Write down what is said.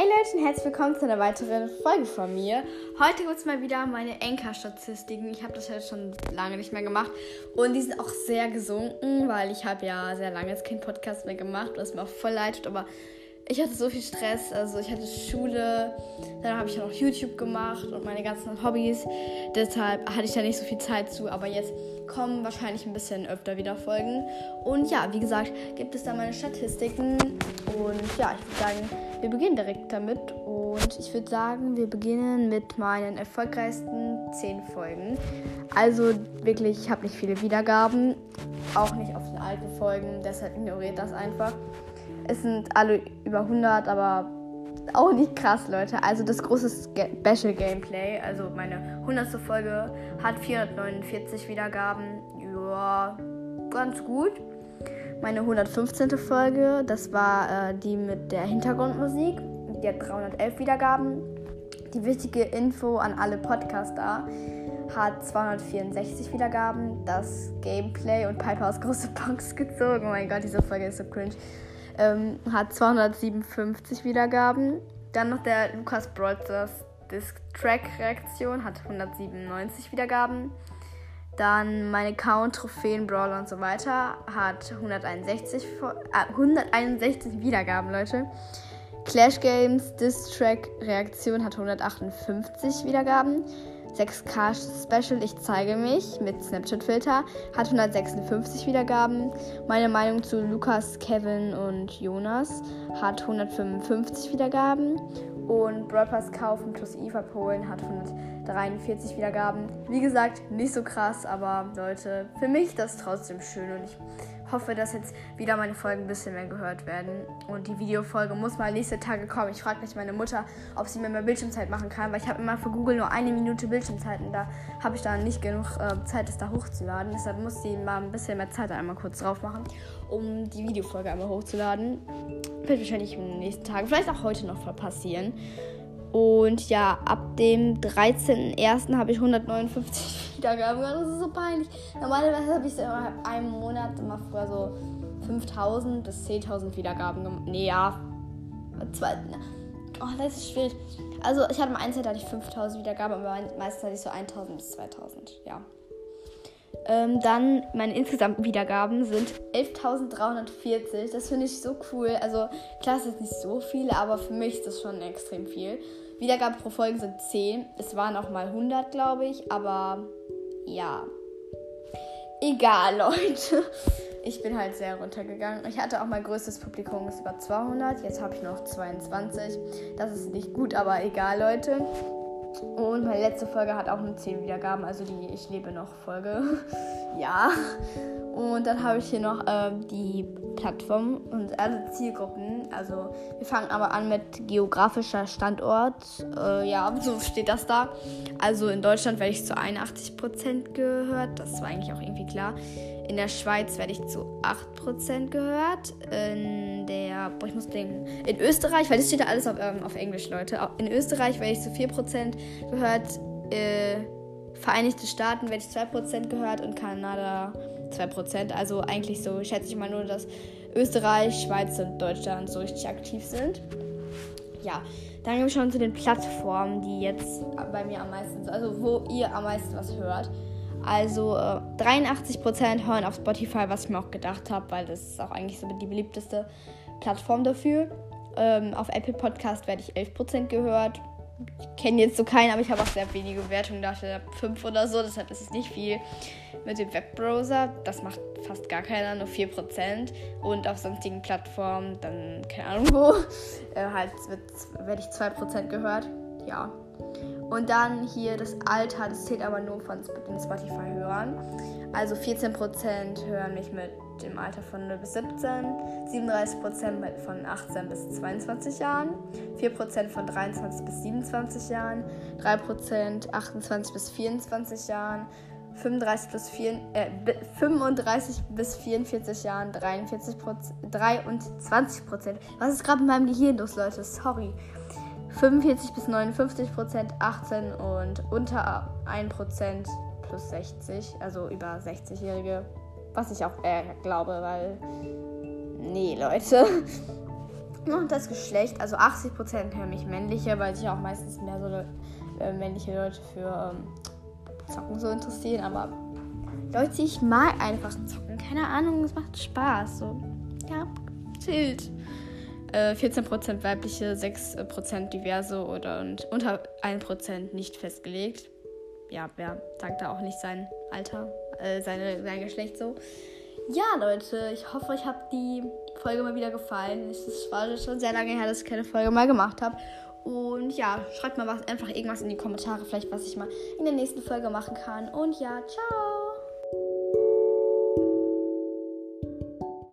Hey Leute und herzlich willkommen zu einer weiteren Folge von mir. Heute gibt es mal wieder meine Enker-Statistiken. Ich habe das jetzt schon lange nicht mehr gemacht und die sind auch sehr gesunken, weil ich habe ja sehr lange jetzt keinen Podcast mehr gemacht, was mir auch voll leid tut, aber ich hatte so viel Stress. Also ich hatte Schule, dann habe ich ja noch YouTube gemacht und meine ganzen Hobbys. Deshalb hatte ich da nicht so viel Zeit zu. Aber jetzt kommen wahrscheinlich ein bisschen öfter wieder Folgen. Und ja, wie gesagt, gibt es da meine Statistiken. Und ja, ich würde sagen, wir beginnen direkt damit. Und ich würde sagen, wir beginnen mit meinen erfolgreichsten 10 Folgen. Also wirklich, ich habe nicht viele Wiedergaben. Auch nicht auf den alten Folgen. Deshalb ignoriert das einfach. Es sind alle über 100, aber auch nicht krass, Leute. Also das große Special Gameplay, also meine 100. Folge, hat 449 Wiedergaben. Ja, ganz gut. Meine 115. Folge, das war äh, die mit der Hintergrundmusik. Die hat 311 Wiedergaben. Die wichtige Info an alle Podcaster hat 264 Wiedergaben. Das Gameplay und Piper aus große Box gezogen. Oh mein Gott, diese Folge ist so cringe ähm, hat 257 Wiedergaben. Dann noch der Lukas Brothers Disc Track Reaktion hat 197 Wiedergaben. Dann meine Count, Trophäen, Brawler und so weiter hat 161, äh, 161 Wiedergaben, Leute. Clash Games Diss Track Reaktion hat 158 Wiedergaben. 6K Special Ich zeige mich mit Snapchat-Filter hat 156 Wiedergaben. Meine Meinung zu Lukas, Kevin und Jonas hat 155 Wiedergaben. Und Pass kaufen plus IFA Polen hat 143 Wiedergaben. Wie gesagt, nicht so krass, aber Leute, für mich das ist trotzdem schön und ich hoffe, dass jetzt wieder meine Folgen ein bisschen mehr gehört werden. Und die Videofolge muss mal nächste Tage kommen. Ich frage gleich meine Mutter, ob sie mir mehr Bildschirmzeit machen kann, weil ich habe immer für Google nur eine Minute Bildschirmzeit und da habe ich dann nicht genug äh, Zeit, das da hochzuladen. Deshalb muss sie mal ein bisschen mehr Zeit einmal kurz drauf machen, um die Videofolge einmal hochzuladen. Wird wahrscheinlich in den nächsten Tagen, vielleicht auch heute noch passieren. Und ja, ab dem 13.01. habe ich 159 Wiedergaben. Das ist so peinlich. Normalerweise habe ich so in einem Monat immer früher so 5000 bis 10.000 Wiedergaben gemacht. Nee, ja. Zwei, oh, das ist schwierig. Also, ich hatte Zeit, da hatte ich 5000 Wiedergaben, aber meistens hatte ich so 1000 bis 2000. Ja. Ähm, dann meine insgesamten Wiedergaben sind 11.340. Das finde ich so cool. Also klar, es ist nicht so viel, aber für mich ist das schon extrem viel. Wiedergaben pro Folge sind 10. Es waren auch mal 100, glaube ich. Aber ja. Egal, Leute. Ich bin halt sehr runtergegangen. Ich hatte auch mein größtes Publikum ist über 200. Jetzt habe ich noch 22. Das ist nicht gut, aber egal, Leute. Und meine letzte Folge hat auch nur 10 Wiedergaben, also die Ich lebe noch Folge. ja. Und dann habe ich hier noch ähm, die Plattform und alle Zielgruppen. Also wir fangen aber an mit geografischer Standort. Äh, ja, so steht das da. Also in Deutschland werde ich zu 81% gehört. Das war eigentlich auch irgendwie klar. In der Schweiz werde ich zu 8% gehört. In der, boah, ich muss denken, in Österreich, weil das steht da alles auf, ähm, auf Englisch, Leute. In Österreich werde ich zu 4% gehört. Äh, Vereinigte Staaten werde ich 2% gehört und Kanada 2%. Also eigentlich so schätze ich mal nur, dass Österreich, Schweiz und Deutschland so richtig aktiv sind. Ja, dann gehen wir schon zu den Plattformen, die jetzt bei mir am meisten, also wo ihr am meisten was hört. Also äh, 83% hören auf Spotify, was ich mir auch gedacht habe, weil das ist auch eigentlich so die beliebteste Plattform dafür. Ähm, auf Apple Podcast werde ich 11% gehört. Kenne jetzt so keinen, aber ich habe auch sehr wenige Bewertungen, dachte 5 oder so, deshalb ist es nicht viel. Mit dem Webbrowser, das macht fast gar keiner, nur 4%. Und auf sonstigen Plattformen, dann keine Ahnung wo, äh, halt werde ich 2% gehört. Ja. Und dann hier das Alter, das zählt aber nur von den Spotify-Hörern. Also 14% hören mich mit dem Alter von 0 bis 17, 37% von 18 bis 22 Jahren, 4% von 23 bis 27 Jahren, 3% 28 bis 24 Jahren, 35 bis 4, äh, 35 bis 44 Jahren 43 23 Prozent. Was ist gerade mit meinem Gehirn los, Leute? Sorry. 45 bis 59 Prozent, 18 und unter 1 Prozent plus 60, also über 60-Jährige. Was ich auch äh, glaube, weil. Nee, Leute. Und das Geschlecht, also 80% hören mich männliche, weil sich auch meistens mehr so äh, männliche Leute für ähm, Zocken so interessieren. Aber Leute, ich mag einfach zocken. Keine Ahnung, es macht Spaß. So, ja, chillt. Äh, 14% weibliche, 6% diverse oder und unter 1% nicht festgelegt. Ja, wer sagt da auch nicht sein Alter, äh, seine, sein Geschlecht so. Ja, Leute, ich hoffe, euch hat die Folge mal wieder gefallen. Es war schon sehr lange her, dass ich keine Folge mal gemacht habe. Und ja, schreibt mal was, einfach irgendwas in die Kommentare, vielleicht was ich mal in der nächsten Folge machen kann. Und ja, ciao!